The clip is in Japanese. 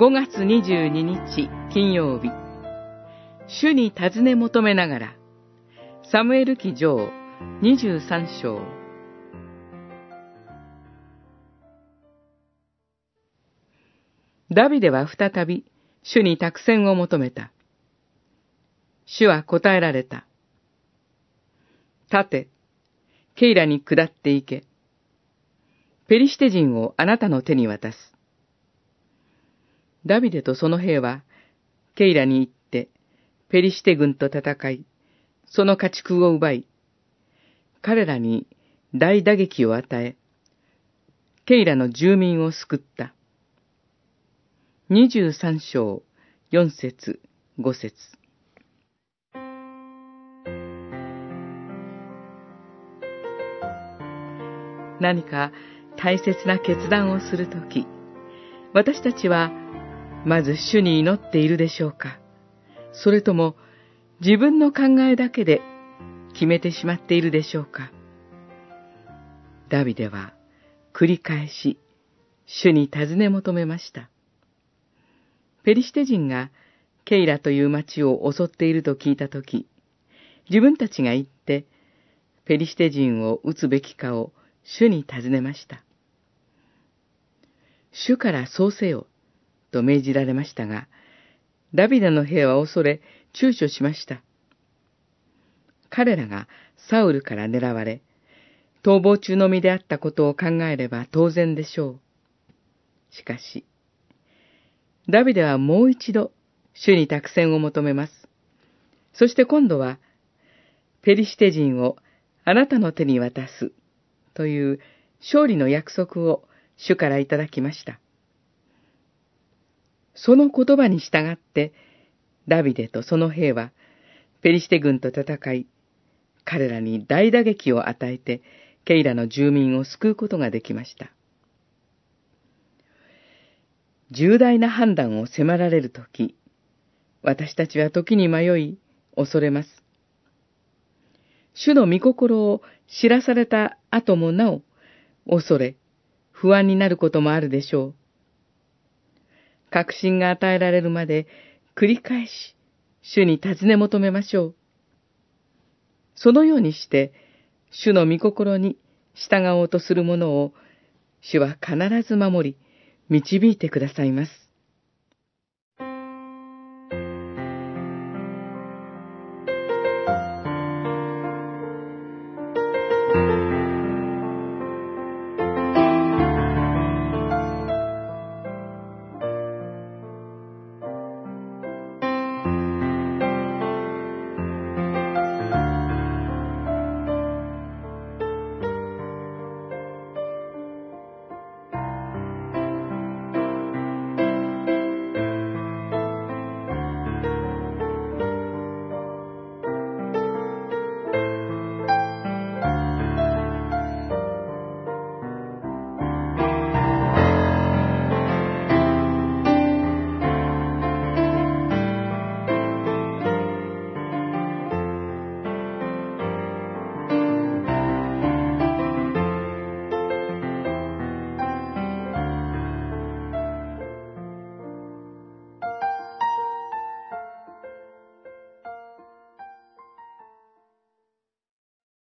5月22日金曜日、主に尋ね求めながら、サムエル記上23章。ダビデは再び主に託戦を求めた。主は答えられた。立て、ケイラに下って行け。ペリシテ人をあなたの手に渡す。ダビデとその兵は、ケイラに行って、ペリシテ軍と戦い、その家畜を奪い、彼らに大打撃を与え、ケイラの住民を救った。二十三章、四節、五節。何か大切な決断をするとき、私たちはまず主に祈っているでしょうか？それとも自分の考えだけで決めてしまっているでしょうか？ダビデは繰り返し主に尋ね求めました。ペリシテ人がケイラという町を襲っていると聞いたとき、自分たちが行ってペリシテ人を撃つべきかを主に尋ねました。主からそうせよと命じられましたが、ダビデの兵は恐れ、躊躇しました。彼らがサウルから狙われ、逃亡中の身であったことを考えれば当然でしょう。しかし、ダビデはもう一度、主に託戦を求めます。そして今度は、ペリシテ人をあなたの手に渡す、という勝利の約束を主からいただきました。その言葉に従って、ダビデとその兵は、ペリシテ軍と戦い、彼らに大打撃を与えて、ケイラの住民を救うことができました。重大な判断を迫られるとき、私たちは時に迷い、恐れます。主の御心を知らされた後もなお、恐れ、不安になることもあるでしょう。確信が与えられるまで繰り返し、主に尋ね求めましょう。そのようにして、主の御心に従おうとする者を、主は必ず守り、導いてくださいます。